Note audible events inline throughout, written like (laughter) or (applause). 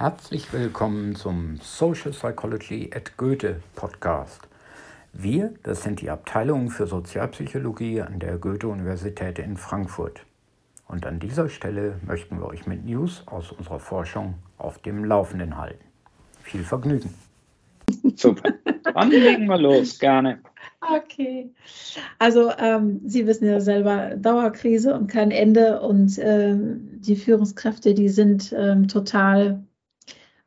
Herzlich willkommen zum Social Psychology at Goethe Podcast. Wir, das sind die Abteilungen für Sozialpsychologie an der Goethe-Universität in Frankfurt. Und an dieser Stelle möchten wir euch mit News aus unserer Forschung auf dem Laufenden halten. Viel Vergnügen. Super. Dann legen wir los, gerne. Okay. Also ähm, Sie wissen ja selber, Dauerkrise und kein Ende und ähm, die Führungskräfte, die sind ähm, total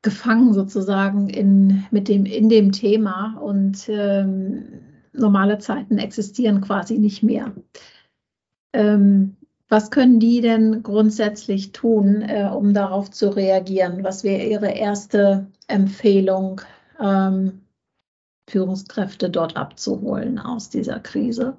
gefangen sozusagen in, mit dem, in dem Thema und ähm, normale Zeiten existieren quasi nicht mehr. Ähm, was können die denn grundsätzlich tun, äh, um darauf zu reagieren? Was wäre Ihre erste Empfehlung, ähm, Führungskräfte dort abzuholen aus dieser Krise?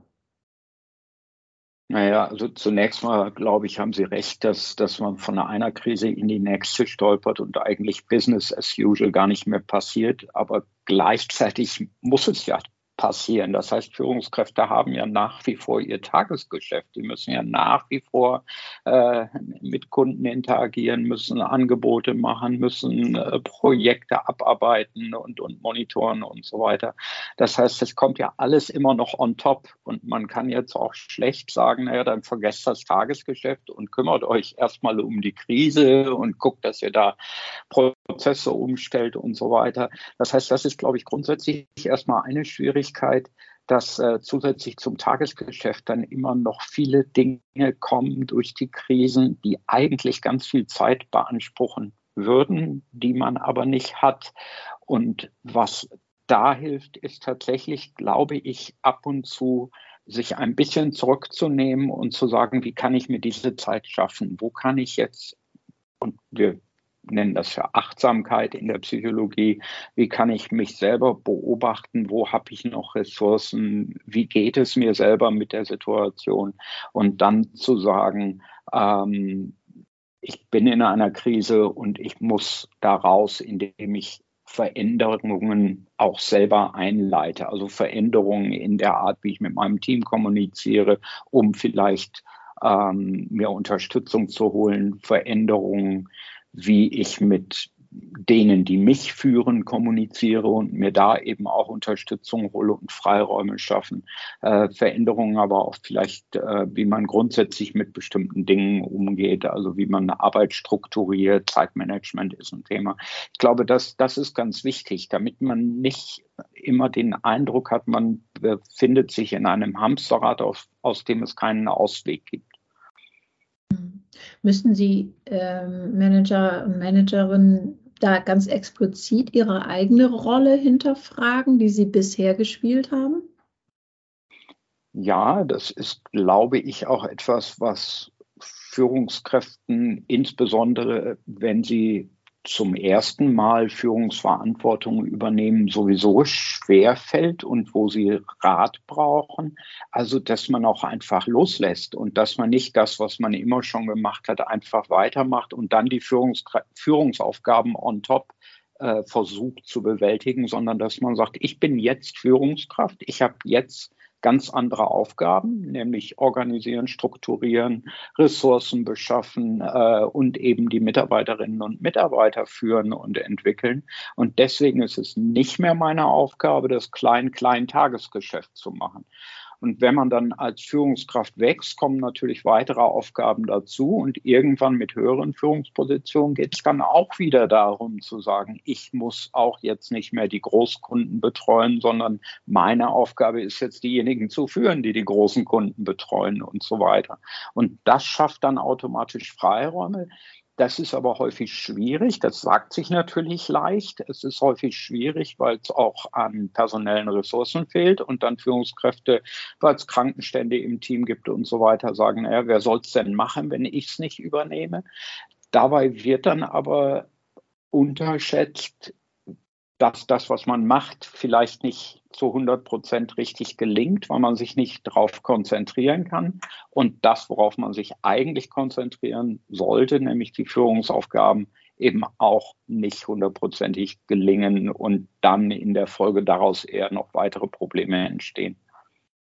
Naja, also zunächst mal, glaube ich, haben Sie recht, dass, dass man von einer Krise in die nächste stolpert und eigentlich Business as usual gar nicht mehr passiert. Aber gleichzeitig muss es ja passieren. Das heißt, Führungskräfte haben ja nach wie vor ihr Tagesgeschäft. Die müssen ja nach wie vor äh, mit Kunden interagieren, müssen Angebote machen, müssen äh, Projekte abarbeiten und, und monitoren und so weiter. Das heißt, es kommt ja alles immer noch on top. Und man kann jetzt auch schlecht sagen, naja, dann vergesst das Tagesgeschäft und kümmert euch erstmal um die Krise und guckt, dass ihr da Prozesse umstellt und so weiter. Das heißt, das ist, glaube ich, grundsätzlich erstmal eine Schwierigkeit dass äh, zusätzlich zum Tagesgeschäft dann immer noch viele Dinge kommen durch die Krisen, die eigentlich ganz viel Zeit beanspruchen würden, die man aber nicht hat. Und was da hilft, ist tatsächlich, glaube ich, ab und zu sich ein bisschen zurückzunehmen und zu sagen, wie kann ich mir diese Zeit schaffen? Wo kann ich jetzt, und wir nennen das ja Achtsamkeit in der Psychologie. Wie kann ich mich selber beobachten? Wo habe ich noch Ressourcen? Wie geht es mir selber mit der Situation? Und dann zu sagen, ähm, ich bin in einer Krise und ich muss da raus, indem ich Veränderungen auch selber einleite, also Veränderungen in der Art, wie ich mit meinem Team kommuniziere, um vielleicht ähm, mir Unterstützung zu holen, Veränderungen wie ich mit denen, die mich führen, kommuniziere und mir da eben auch Unterstützung hole und Freiräume schaffen. Äh, Veränderungen aber auch vielleicht, äh, wie man grundsätzlich mit bestimmten Dingen umgeht, also wie man Arbeit strukturiert, Zeitmanagement ist ein Thema. Ich glaube, das, das ist ganz wichtig, damit man nicht immer den Eindruck hat, man befindet sich in einem Hamsterrad, aus, aus dem es keinen Ausweg gibt. Müssen Sie ähm, Manager und Managerinnen da ganz explizit ihre eigene Rolle hinterfragen, die sie bisher gespielt haben? Ja, das ist, glaube ich, auch etwas, was Führungskräften, insbesondere wenn sie zum ersten Mal Führungsverantwortung übernehmen, sowieso schwer fällt und wo sie Rat brauchen. Also, dass man auch einfach loslässt und dass man nicht das, was man immer schon gemacht hat, einfach weitermacht und dann die Führungs Führungsaufgaben on top äh, versucht zu bewältigen, sondern dass man sagt, ich bin jetzt Führungskraft, ich habe jetzt ganz andere Aufgaben, nämlich organisieren, strukturieren, Ressourcen beschaffen äh, und eben die Mitarbeiterinnen und Mitarbeiter führen und entwickeln. Und deswegen ist es nicht mehr meine Aufgabe, das Klein-Klein-Tagesgeschäft zu machen. Und wenn man dann als Führungskraft wächst, kommen natürlich weitere Aufgaben dazu. Und irgendwann mit höheren Führungspositionen geht es dann auch wieder darum zu sagen, ich muss auch jetzt nicht mehr die Großkunden betreuen, sondern meine Aufgabe ist jetzt diejenigen zu führen, die die großen Kunden betreuen und so weiter. Und das schafft dann automatisch Freiräume, das ist aber häufig schwierig. Das sagt sich natürlich leicht. Es ist häufig schwierig, weil es auch an personellen Ressourcen fehlt und dann Führungskräfte, weil es Krankenstände im Team gibt und so weiter, sagen, naja, wer soll es denn machen, wenn ich es nicht übernehme? Dabei wird dann aber unterschätzt, dass das, was man macht, vielleicht nicht zu 100 Prozent richtig gelingt, weil man sich nicht darauf konzentrieren kann. Und das, worauf man sich eigentlich konzentrieren sollte, nämlich die Führungsaufgaben, eben auch nicht hundertprozentig gelingen und dann in der Folge daraus eher noch weitere Probleme entstehen.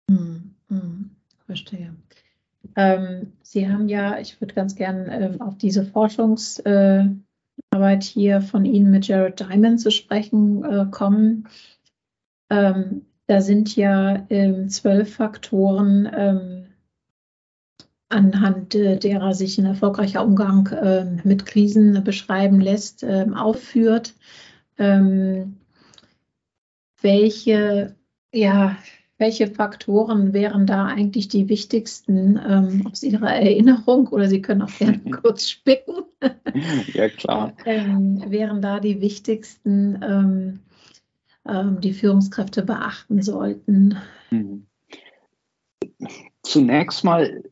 Hm, hm, verstehe. Ähm, Sie haben ja, ich würde ganz gern ähm, auf diese Forschungs, äh, Arbeit hier von Ihnen mit Jared Diamond zu sprechen äh, kommen. Ähm, da sind ja ähm, zwölf Faktoren, ähm, anhand äh, derer sich ein erfolgreicher Umgang äh, mit Krisen beschreiben lässt, ähm, aufführt. Ähm, welche, ja, welche Faktoren wären da eigentlich die wichtigsten ähm, aus Ihrer Erinnerung? Oder Sie können auch gerne (laughs) kurz spicken. (laughs) ja, klar. (laughs) ähm, wären da die wichtigsten, ähm, ähm, die Führungskräfte beachten sollten? Mhm. Zunächst mal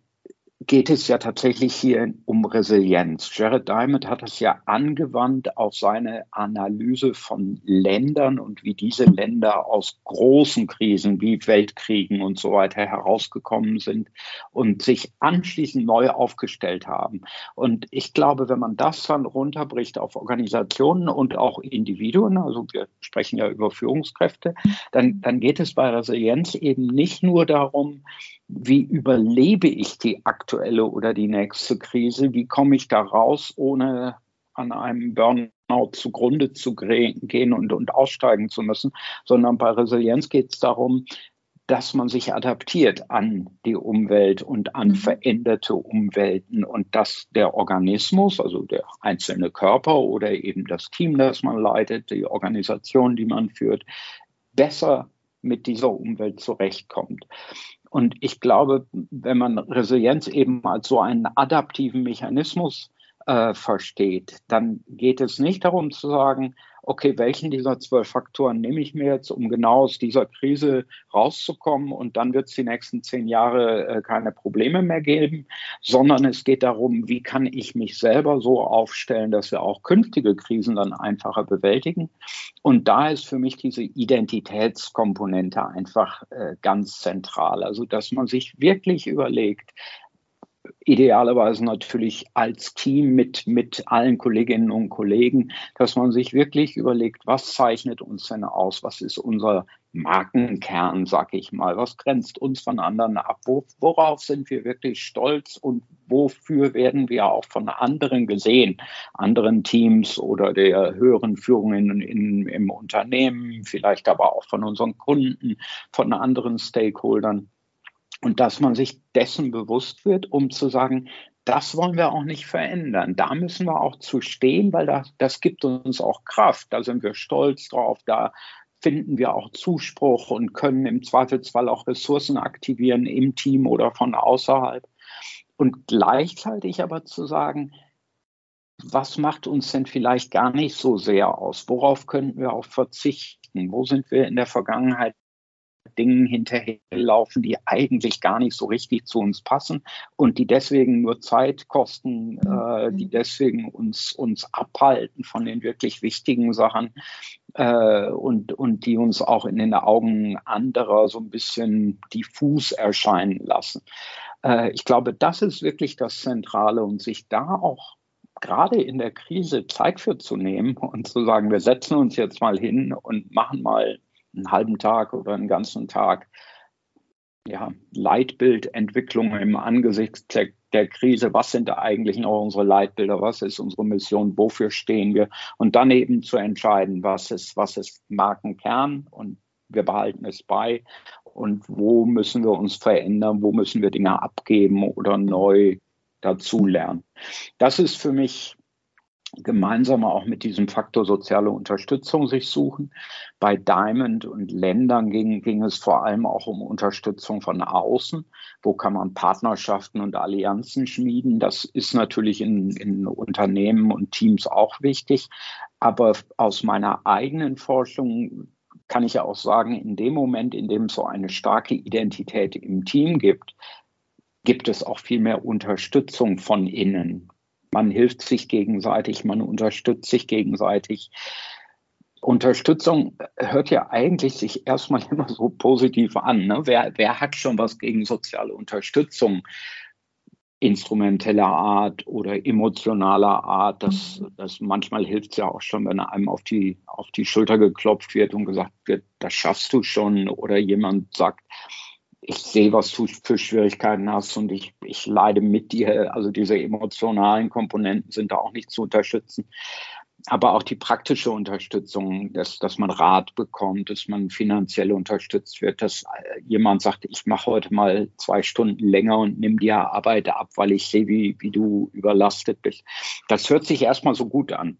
geht es ja tatsächlich hier um Resilienz. Jared Diamond hat es ja angewandt auf seine Analyse von Ländern und wie diese Länder aus großen Krisen wie Weltkriegen und so weiter herausgekommen sind und sich anschließend neu aufgestellt haben. Und ich glaube, wenn man das dann runterbricht auf Organisationen und auch Individuen, also wir sprechen ja über Führungskräfte, dann, dann geht es bei Resilienz eben nicht nur darum, wie überlebe ich die aktuelle oder die nächste Krise? Wie komme ich da raus, ohne an einem Burnout zugrunde zu gehen und, und aussteigen zu müssen, sondern bei Resilienz geht es darum, dass man sich adaptiert an die Umwelt und an mhm. veränderte Umwelten und dass der Organismus, also der einzelne Körper oder eben das Team, das man leitet, die Organisation, die man führt, besser mit dieser Umwelt zurechtkommt. Und ich glaube, wenn man Resilienz eben als so einen adaptiven Mechanismus äh, versteht, dann geht es nicht darum zu sagen, okay, welchen dieser zwölf Faktoren nehme ich mir jetzt, um genau aus dieser Krise rauszukommen und dann wird es die nächsten zehn Jahre äh, keine Probleme mehr geben, sondern es geht darum, wie kann ich mich selber so aufstellen, dass wir auch künftige Krisen dann einfacher bewältigen. Und da ist für mich diese Identitätskomponente einfach äh, ganz zentral. Also, dass man sich wirklich überlegt, idealerweise natürlich als Team mit, mit allen Kolleginnen und Kollegen, dass man sich wirklich überlegt, was zeichnet uns denn aus? Was ist unser Markenkern, sag ich mal? Was grenzt uns von anderen ab? Wo, worauf sind wir wirklich stolz und wofür werden wir auch von anderen gesehen? Anderen Teams oder der höheren Führung in, in, im Unternehmen, vielleicht aber auch von unseren Kunden, von anderen Stakeholdern. Und dass man sich dessen bewusst wird, um zu sagen, das wollen wir auch nicht verändern. Da müssen wir auch zu stehen, weil das, das gibt uns auch Kraft. Da sind wir stolz drauf. Da finden wir auch Zuspruch und können im Zweifelsfall auch Ressourcen aktivieren im Team oder von außerhalb. Und gleichzeitig aber zu sagen, was macht uns denn vielleicht gar nicht so sehr aus? Worauf könnten wir auch verzichten? Wo sind wir in der Vergangenheit Dingen hinterherlaufen, die eigentlich gar nicht so richtig zu uns passen und die deswegen nur Zeit kosten, äh, die mhm. deswegen uns, uns abhalten von den wirklich wichtigen Sachen äh, und, und die uns auch in den Augen anderer so ein bisschen diffus erscheinen lassen. Äh, ich glaube, das ist wirklich das Zentrale und sich da auch gerade in der Krise Zeit für zu nehmen und zu sagen, wir setzen uns jetzt mal hin und machen mal einen halben Tag oder einen ganzen Tag ja, Leitbildentwicklung im Angesicht der, der, Krise. Was sind da eigentlich noch unsere Leitbilder? Was ist unsere Mission? Wofür stehen wir? Und dann eben zu entscheiden, was ist, was ist Markenkern und wir behalten es bei und wo müssen wir uns verändern? Wo müssen wir Dinge abgeben oder neu dazulernen? Das ist für mich gemeinsam auch mit diesem Faktor soziale Unterstützung sich suchen. Bei Diamond und Ländern ging, ging es vor allem auch um Unterstützung von außen. Wo kann man Partnerschaften und Allianzen schmieden? Das ist natürlich in, in Unternehmen und Teams auch wichtig. Aber aus meiner eigenen Forschung kann ich ja auch sagen, in dem Moment, in dem es so eine starke Identität im Team gibt, gibt es auch viel mehr Unterstützung von innen man hilft sich gegenseitig, man unterstützt sich gegenseitig. Unterstützung hört ja eigentlich sich erstmal (laughs) immer so positiv an. Ne? Wer, wer hat schon was gegen soziale Unterstützung? instrumenteller Art oder emotionaler Art. Das, das manchmal hilft es ja auch schon, wenn einem auf die, auf die Schulter geklopft wird und gesagt wird, das schaffst du schon. Oder jemand sagt, ich sehe, was du für Schwierigkeiten hast und ich, ich leide mit dir. Also diese emotionalen Komponenten sind da auch nicht zu unterstützen. aber auch die praktische Unterstützung, dass, dass man Rat bekommt, dass man finanziell unterstützt wird, dass äh, jemand sagt, ich mache heute mal zwei Stunden länger und nimm dir Arbeit ab, weil ich sehe, wie, wie du überlastet bist. Das hört sich erstmal so gut an.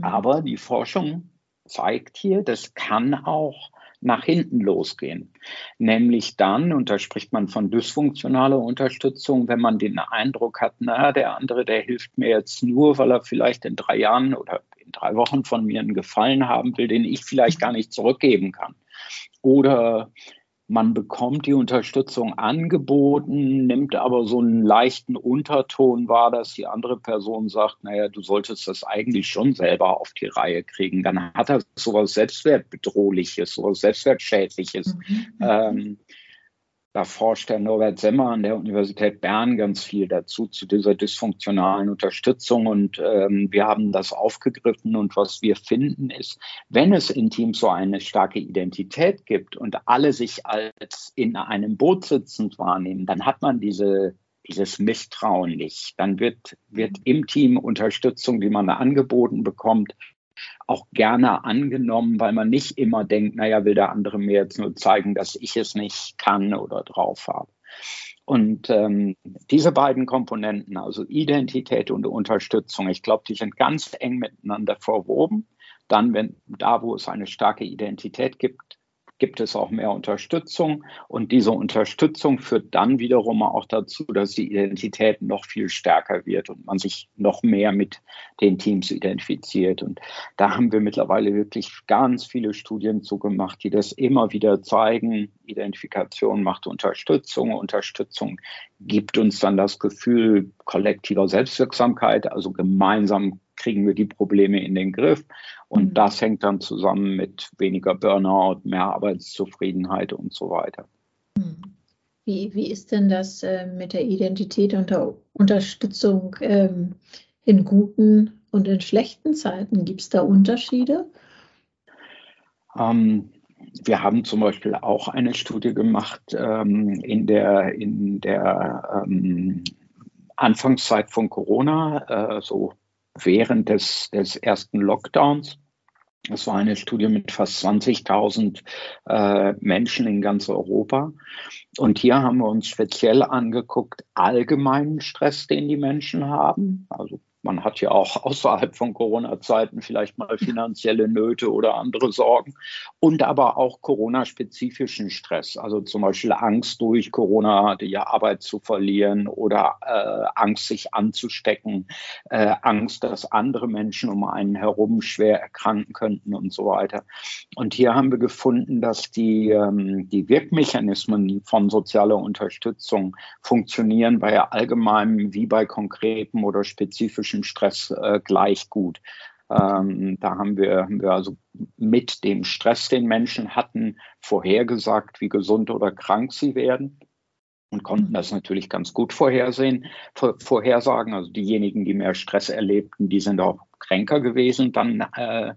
Aber die Forschung zeigt hier, das kann auch nach hinten losgehen. Nämlich dann, und da spricht man von dysfunktionaler Unterstützung, wenn man den Eindruck hat, naja, der andere, der hilft mir jetzt nur, weil er vielleicht in drei Jahren oder in drei Wochen von mir einen Gefallen haben will, den ich vielleicht gar nicht zurückgeben kann. Oder man bekommt die Unterstützung angeboten, nimmt aber so einen leichten Unterton wahr, dass die andere Person sagt, naja, du solltest das eigentlich schon selber auf die Reihe kriegen. Dann hat er sowas Selbstwertbedrohliches, sowas Selbstwertschädliches. Mhm. Ähm, da forscht der Norbert Semmer an der Universität Bern ganz viel dazu, zu dieser dysfunktionalen Unterstützung. Und ähm, wir haben das aufgegriffen. Und was wir finden ist, wenn es in Teams so eine starke Identität gibt und alle sich als in einem Boot sitzend wahrnehmen, dann hat man diese dieses Misstrauen nicht. Dann wird, wird im Team Unterstützung, die man da angeboten bekommt, auch gerne angenommen, weil man nicht immer denkt, naja, will der andere mir jetzt nur zeigen, dass ich es nicht kann oder drauf habe. Und ähm, diese beiden Komponenten, also Identität und Unterstützung, ich glaube, die sind ganz eng miteinander verwoben. Dann, wenn da, wo es eine starke Identität gibt, gibt es auch mehr Unterstützung. Und diese Unterstützung führt dann wiederum auch dazu, dass die Identität noch viel stärker wird und man sich noch mehr mit den Teams identifiziert. Und da haben wir mittlerweile wirklich ganz viele Studien zugemacht, die das immer wieder zeigen. Identifikation macht Unterstützung. Unterstützung gibt uns dann das Gefühl kollektiver Selbstwirksamkeit, also gemeinsam kriegen wir die Probleme in den Griff. Und mhm. das hängt dann zusammen mit weniger Burnout, mehr Arbeitszufriedenheit und so weiter. Mhm. Wie, wie ist denn das äh, mit der Identität und der Unterstützung ähm, in guten und in schlechten Zeiten? Gibt es da Unterschiede? Ähm, wir haben zum Beispiel auch eine Studie gemacht ähm, in der, in der ähm, Anfangszeit von Corona, äh, so während des, des ersten Lockdowns. Es war eine Studie mit fast 20.000 äh, Menschen in ganz Europa. Und hier haben wir uns speziell angeguckt, allgemeinen Stress, den die Menschen haben, also man hat ja auch (laughs) außerhalb von Corona-Zeiten vielleicht mal finanzielle Nöte oder andere Sorgen und aber auch Corona-spezifischen Stress, also zum Beispiel Angst durch Corona die Arbeit zu verlieren oder äh, Angst, sich anzustecken, äh, Angst, dass andere Menschen um einen herum schwer erkranken könnten und so weiter. Und hier haben wir gefunden, dass die, ähm, die Wirkmechanismen von sozialer Unterstützung funktionieren bei allgemeinem wie bei konkreten oder spezifischen psychischen Stress äh, gleich gut. Ähm, da haben wir, haben wir also mit dem Stress, den Menschen hatten, vorhergesagt, wie gesund oder krank sie werden und konnten das natürlich ganz gut vorhersehen, vor, vorhersagen. Also diejenigen, die mehr Stress erlebten, die sind auch kränker gewesen dann. Äh,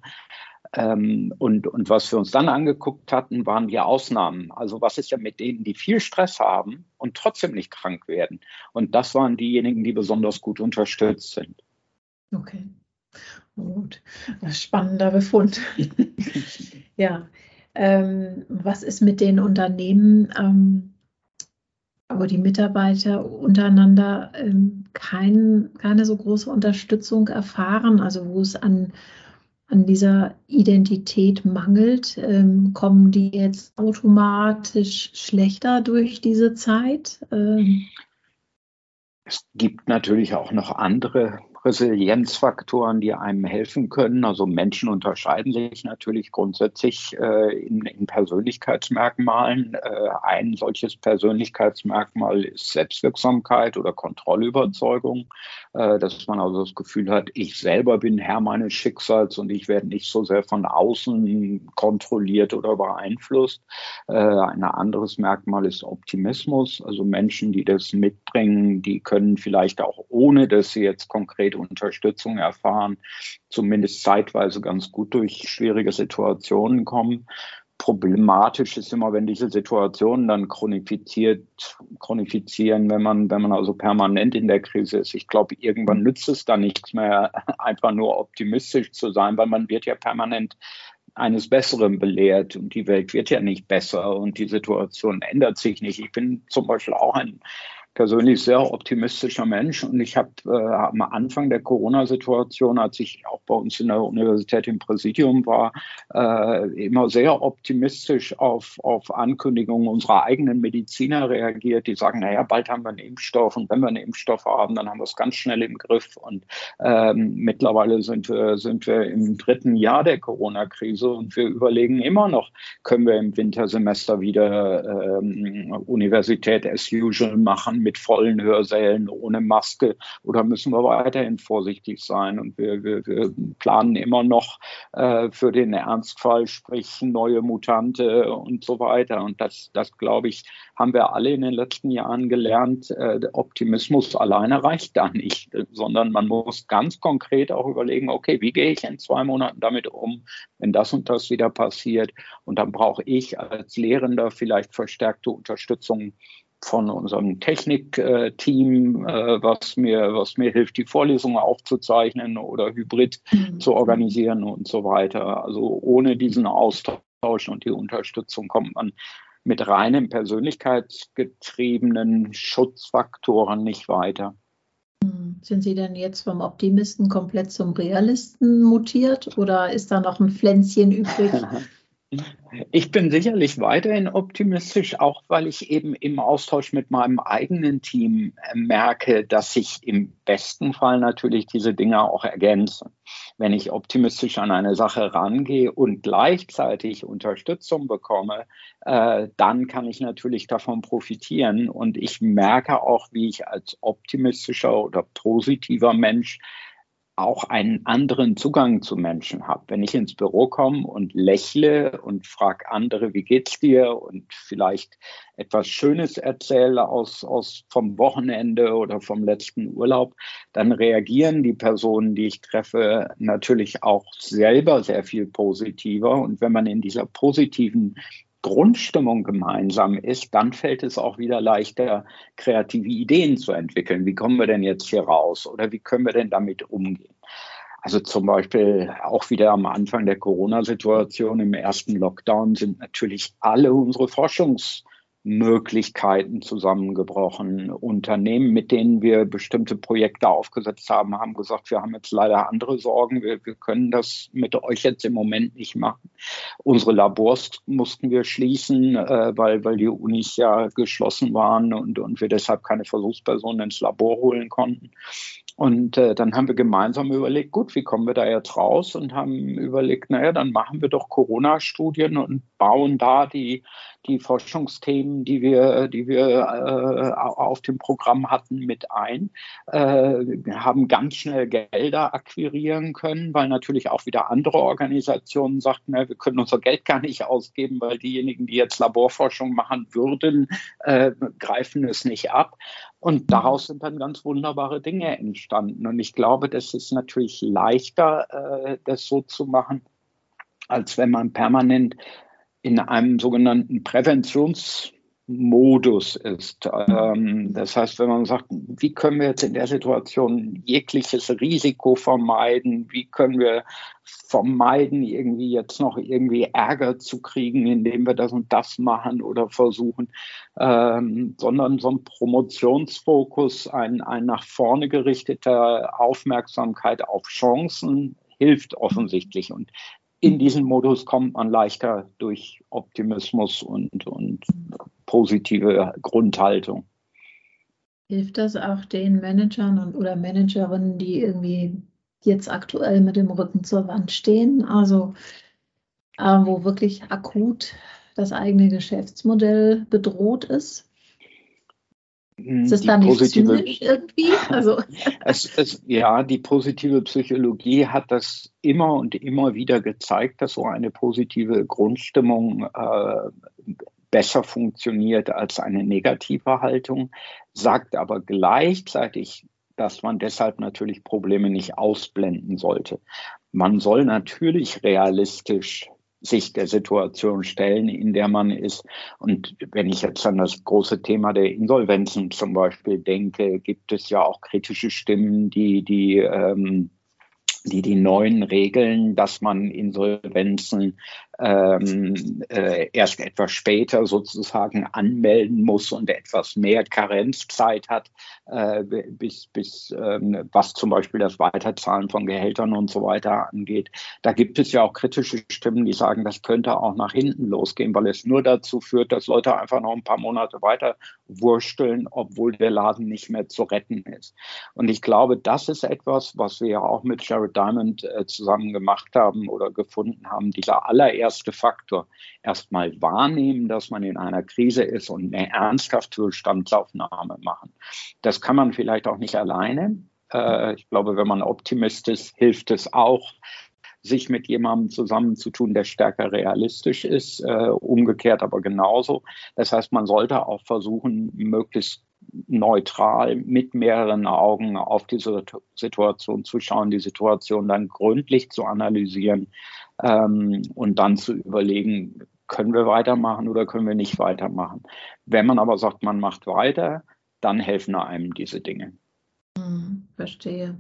ähm, und, und was wir uns dann angeguckt hatten, waren die Ausnahmen. Also was ist ja mit denen, die viel Stress haben und trotzdem nicht krank werden? Und das waren diejenigen, die besonders gut unterstützt sind. Okay, gut. Spannender Befund. (laughs) ja. Ähm, was ist mit den Unternehmen, ähm, wo die Mitarbeiter untereinander ähm, kein, keine so große Unterstützung erfahren, also wo es an, an dieser Identität mangelt? Ähm, kommen die jetzt automatisch schlechter durch diese Zeit? Ähm, es gibt natürlich auch noch andere Resilienzfaktoren, die einem helfen können. Also Menschen unterscheiden sich natürlich grundsätzlich äh, in, in, Persönlichkeitsmerkmalen. Äh, ein solches Persönlichkeitsmerkmal ist Selbstwirksamkeit oder Kontrollüberzeugung, äh, dass man also das Gefühl hat, ich selber bin Herr meines Schicksals und ich werde nicht so sehr von außen kontrolliert oder beeinflusst. Äh, ein anderes Merkmal ist Optimismus. Also Menschen, die das mitbringen, die können vielleicht auch ohne, dass sie jetzt konkret Unterstützung erfahren, zumindest zeitweise ganz gut durch schwierige Situationen kommen. problematisch ist immer, wenn diese Situationen dann chronifiziert, chronifizieren, wenn man, wenn man also permanent in der Krise ist. Ich glaube, irgendwann nützt es dann nichts mehr, (laughs) einfach nur optimistisch zu sein, weil man wird ja permanent eines Besseren belehrt und die Welt wird ja nicht besser und die Situation ändert sich nicht. Ich bin zum Beispiel auch ein persönlich sehr optimistischer Mensch. Und ich habe äh, am Anfang der Corona-Situation, als ich auch bei uns in der Universität im Präsidium war, äh, immer sehr optimistisch auf, auf Ankündigungen unserer eigenen Mediziner reagiert, die sagen, naja, bald haben wir einen Impfstoff und wenn wir einen Impfstoff haben, dann haben wir es ganz schnell im Griff. Und ähm, mittlerweile sind wir, sind wir im dritten Jahr der Corona-Krise und wir überlegen immer noch, können wir im Wintersemester wieder ähm, Universität as usual machen mit vollen Hörsälen, ohne Maske oder müssen wir weiterhin vorsichtig sein? Und wir, wir, wir planen immer noch äh, für den Ernstfall, sprich neue Mutante und so weiter. Und das, das glaube ich, haben wir alle in den letzten Jahren gelernt. Äh, Optimismus alleine reicht da nicht, sondern man muss ganz konkret auch überlegen, okay, wie gehe ich in zwei Monaten damit um, wenn das und das wieder passiert? Und dann brauche ich als Lehrender vielleicht verstärkte Unterstützung von unserem Technikteam, äh, was mir, was mir hilft, die Vorlesungen aufzuzeichnen oder hybrid mhm. zu organisieren und so weiter. Also ohne diesen Austausch und die Unterstützung kommt man mit reinen persönlichkeitsgetriebenen Schutzfaktoren nicht weiter. Mhm. Sind Sie denn jetzt vom Optimisten komplett zum Realisten mutiert oder ist da noch ein Pflänzchen übrig, (laughs) Ich bin sicherlich weiterhin optimistisch, auch weil ich eben im Austausch mit meinem eigenen Team äh, merke, dass sich im besten Fall natürlich diese Dinge auch ergänzen. Wenn ich optimistisch an eine Sache rangehe und gleichzeitig Unterstützung bekomme, äh, dann kann ich natürlich davon profitieren. Und ich merke auch, wie ich als optimistischer oder positiver Mensch auch einen anderen Zugang zu Menschen habe. Wenn ich ins Büro komme und lächle und frage andere, wie geht's dir und vielleicht etwas Schönes erzähle aus, aus vom Wochenende oder vom letzten Urlaub, dann reagieren die Personen, die ich treffe, natürlich auch selber sehr viel positiver. Und wenn man in dieser positiven Grundstimmung gemeinsam ist, dann fällt es auch wieder leichter, kreative Ideen zu entwickeln. Wie kommen wir denn jetzt hier raus oder wie können wir denn damit umgehen? Also zum Beispiel auch wieder am Anfang der Corona-Situation im ersten Lockdown sind natürlich alle unsere Forschungs- Möglichkeiten zusammengebrochen. Unternehmen, mit denen wir bestimmte Projekte aufgesetzt haben, haben gesagt, wir haben jetzt leider andere Sorgen, wir, wir können das mit euch jetzt im Moment nicht machen. Unsere Labors mussten wir schließen, äh, weil, weil die Unis ja geschlossen waren und, und wir deshalb keine Versuchspersonen ins Labor holen konnten. Und äh, dann haben wir gemeinsam überlegt, gut, wie kommen wir da jetzt raus? Und haben überlegt, naja, dann machen wir doch Corona-Studien und bauen da die, die Forschungsthemen, die wir, die wir äh, auf dem Programm hatten, mit ein. Äh, haben ganz schnell Gelder akquirieren können, weil natürlich auch wieder andere Organisationen sagten, na, wir können unser Geld gar nicht ausgeben, weil diejenigen, die jetzt Laborforschung machen würden, äh, greifen es nicht ab. Und daraus sind dann ganz wunderbare Dinge entstanden. Und ich glaube, das ist natürlich leichter, äh, das so zu machen, als wenn man permanent in einem sogenannten Präventionsmodus ist. Ähm, das heißt, wenn man sagt, wie können wir jetzt in der Situation jegliches Risiko vermeiden? Wie können wir vermeiden, irgendwie jetzt noch irgendwie Ärger zu kriegen, indem wir das und das machen oder versuchen, ähm, sondern so ein Promotionsfokus, ein, ein nach vorne gerichteter Aufmerksamkeit auf Chancen hilft offensichtlich. Und in diesen Modus kommt man leichter durch Optimismus und, und positive Grundhaltung. Hilft das auch den Managern und, oder Managerinnen, die irgendwie jetzt aktuell mit dem Rücken zur Wand stehen, also äh, wo wirklich akut das eigene Geschäftsmodell bedroht ist? Ist das dann nicht zynisch irgendwie? (laughs) Also. Es, es, ja, die positive Psychologie hat das immer und immer wieder gezeigt, dass so eine positive Grundstimmung äh, besser funktioniert als eine negative Haltung, sagt aber gleichzeitig, dass man deshalb natürlich Probleme nicht ausblenden sollte. Man soll natürlich realistisch sich der Situation stellen, in der man ist. Und wenn ich jetzt an das große Thema der Insolvenzen zum Beispiel denke, gibt es ja auch kritische Stimmen, die die ähm, die die neuen Regeln, dass man Insolvenzen ähm, äh, erst etwas später sozusagen anmelden muss und etwas mehr Karenzzeit hat, äh, bis, bis ähm, was zum Beispiel das Weiterzahlen von Gehältern und so weiter angeht. Da gibt es ja auch kritische Stimmen, die sagen, das könnte auch nach hinten losgehen, weil es nur dazu führt, dass Leute einfach noch ein paar Monate weiter wursteln, obwohl der Laden nicht mehr zu retten ist. Und ich glaube, das ist etwas, was wir ja auch mit Jared Diamond äh, zusammen gemacht haben oder gefunden haben, dieser allererste erste Faktor. Erstmal wahrnehmen, dass man in einer Krise ist und eine ernsthafte Bestandsaufnahme machen. Das kann man vielleicht auch nicht alleine. Äh, ich glaube, wenn man Optimist ist, hilft es auch, sich mit jemandem zusammenzutun, der stärker realistisch ist, äh, umgekehrt aber genauso. Das heißt, man sollte auch versuchen, möglichst neutral mit mehreren Augen auf diese Situation zu schauen, die Situation dann gründlich zu analysieren, ähm, und dann zu überlegen, können wir weitermachen oder können wir nicht weitermachen. Wenn man aber sagt, man macht weiter, dann helfen einem diese Dinge. Hm, verstehe.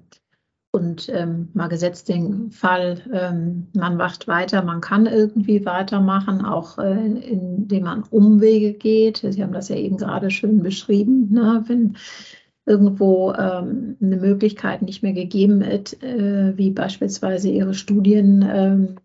Und ähm, mal gesetzt den Fall, ähm, man macht weiter, man kann irgendwie weitermachen, auch äh, indem man Umwege geht. Sie haben das ja eben gerade schön beschrieben, ne? wenn irgendwo ähm, eine Möglichkeit nicht mehr gegeben ist, äh, wie beispielsweise Ihre Studien ähm,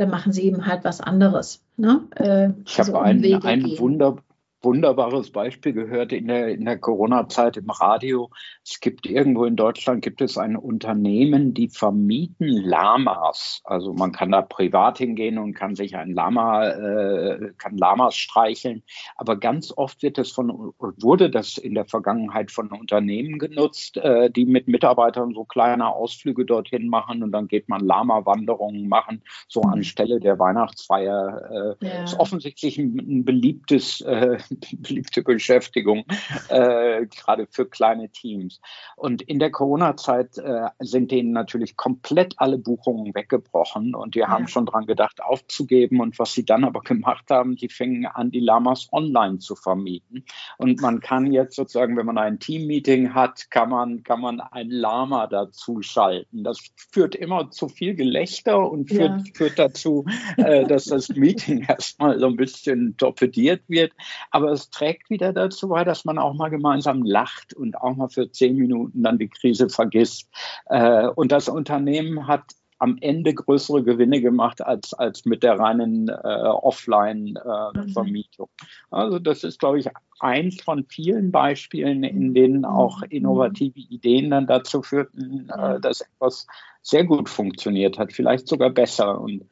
dann machen sie eben halt was anderes. Ne? Äh, ich also habe ein, ein Wunder, wunderbares Beispiel gehört in der, in der Corona-Zeit im Radio. Es gibt irgendwo in Deutschland gibt es ein Unternehmen, die vermieten Lamas. Also man kann da privat hingehen und kann sich ein Lama, äh, kann Lamas streicheln. Aber ganz oft wird es von, wurde das in der Vergangenheit von Unternehmen genutzt, äh, die mit Mitarbeitern so kleine Ausflüge dorthin machen und dann geht man Lama-Wanderungen machen, so mhm. anstelle der Weihnachtsfeier. Äh, ja. Ist offensichtlich ein, ein beliebtes äh, (laughs) beliebte Beschäftigung, äh, gerade für kleine Teams. Und in der Corona-Zeit äh, sind denen natürlich komplett alle Buchungen weggebrochen und die ja. haben schon dran gedacht, aufzugeben. Und was sie dann aber gemacht haben, die fingen an, die Lamas online zu vermieten. Und man kann jetzt sozusagen, wenn man ein Team-Meeting hat, kann man, kann man ein Lama dazu schalten. Das führt immer zu viel Gelächter und führt, ja. führt dazu, äh, dass das Meeting (laughs) erstmal so ein bisschen torpediert wird. Aber aber es trägt wieder dazu bei, dass man auch mal gemeinsam lacht und auch mal für zehn Minuten dann die Krise vergisst. Äh, und das Unternehmen hat am Ende größere Gewinne gemacht als, als mit der reinen äh, Offline-Vermietung. Äh, mhm. Also das ist, glaube ich, eins von vielen Beispielen, in denen auch mhm. innovative Ideen dann dazu führten, äh, dass etwas sehr gut funktioniert hat, vielleicht sogar besser. Und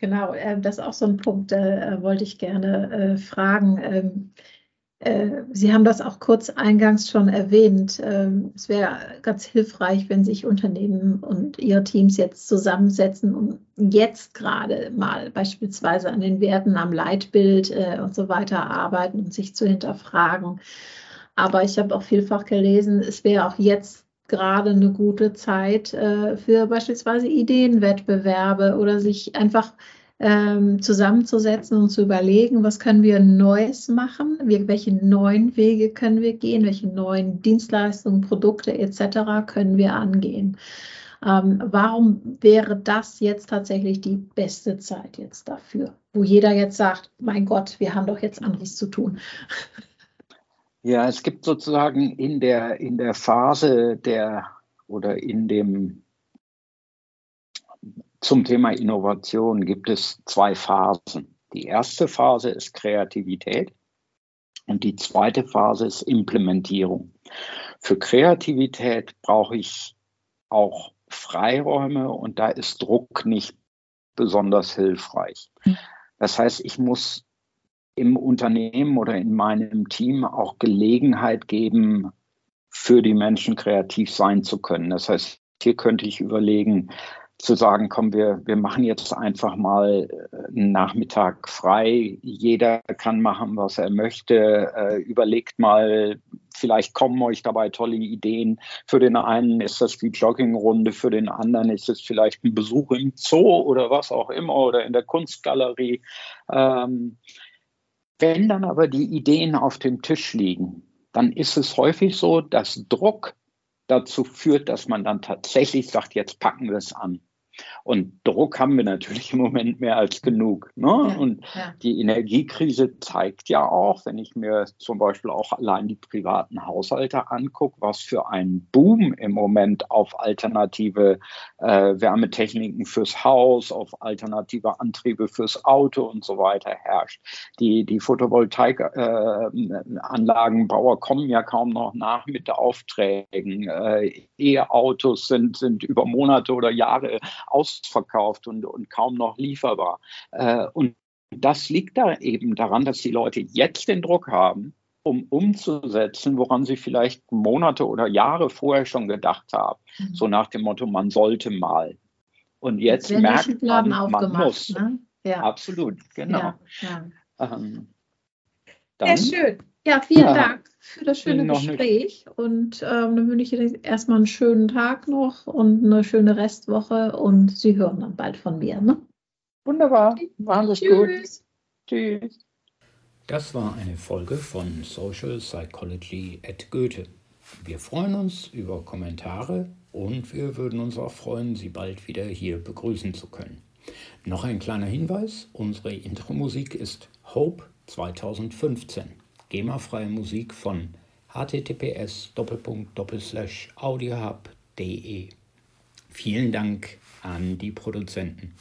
Genau, äh, das ist auch so ein Punkt, äh, wollte ich gerne äh, fragen. Ähm, äh, Sie haben das auch kurz eingangs schon erwähnt. Ähm, es wäre ganz hilfreich, wenn sich Unternehmen und ihre Teams jetzt zusammensetzen und jetzt gerade mal beispielsweise an den Werten, am Leitbild äh, und so weiter arbeiten und sich zu hinterfragen. Aber ich habe auch vielfach gelesen, es wäre auch jetzt gerade eine gute Zeit äh, für beispielsweise Ideenwettbewerbe oder sich einfach ähm, zusammenzusetzen und zu überlegen, was können wir Neues machen, wir, welche neuen Wege können wir gehen, welche neuen Dienstleistungen, Produkte etc. können wir angehen. Ähm, warum wäre das jetzt tatsächlich die beste Zeit jetzt dafür, wo jeder jetzt sagt, mein Gott, wir haben doch jetzt anderes zu tun? (laughs) Ja, es gibt sozusagen in der, in der Phase der oder in dem zum Thema Innovation gibt es zwei Phasen. Die erste Phase ist Kreativität und die zweite Phase ist Implementierung. Für Kreativität brauche ich auch Freiräume und da ist Druck nicht besonders hilfreich. Hm. Das heißt, ich muss im Unternehmen oder in meinem Team auch Gelegenheit geben, für die Menschen kreativ sein zu können. Das heißt, hier könnte ich überlegen, zu sagen, komm, wir, wir machen jetzt einfach mal äh, einen Nachmittag frei. Jeder kann machen, was er möchte. Äh, überlegt mal, vielleicht kommen euch dabei tolle Ideen. Für den einen ist das die Joggingrunde, für den anderen ist es vielleicht ein Besuch im Zoo oder was auch immer oder in der Kunstgalerie. Ähm, wenn dann aber die Ideen auf dem Tisch liegen, dann ist es häufig so, dass Druck dazu führt, dass man dann tatsächlich sagt, jetzt packen wir es an. Und Druck haben wir natürlich im Moment mehr als genug. Ne? Ja, und ja. die Energiekrise zeigt ja auch, wenn ich mir zum Beispiel auch allein die privaten Haushalte angucke, was für ein Boom im Moment auf alternative äh, Wärmetechniken fürs Haus, auf alternative Antriebe fürs Auto und so weiter herrscht. Die, die Photovoltaikanlagenbauer äh, kommen ja kaum noch nach mit Aufträgen. Äh, E-Autos sind, sind über Monate oder Jahre ausverkauft und, und kaum noch lieferbar. Äh, und das liegt da eben daran, dass die Leute jetzt den Druck haben, um umzusetzen, woran sie vielleicht Monate oder Jahre vorher schon gedacht haben. Mhm. So nach dem Motto, man sollte mal. Und jetzt merkt man, man muss. Ne? Ja. Absolut, genau. Ja, ja. Ähm, dann, Sehr schön. Ja, vielen ja, Dank für das schöne Gespräch. Eine... Und ähm, dann wünsche ich Ihnen erstmal einen schönen Tag noch und eine schöne Restwoche. Und Sie hören dann bald von mir. Ne? Wunderbar. Machen Sie gut. Tschüss. Das war eine Folge von Social Psychology at Goethe. Wir freuen uns über Kommentare und wir würden uns auch freuen, Sie bald wieder hier begrüßen zu können. Noch ein kleiner Hinweis: Unsere Intro-Musik ist Hope 2015. GEMA-freie Musik von https audiohub.de. Vielen Dank an die Produzenten.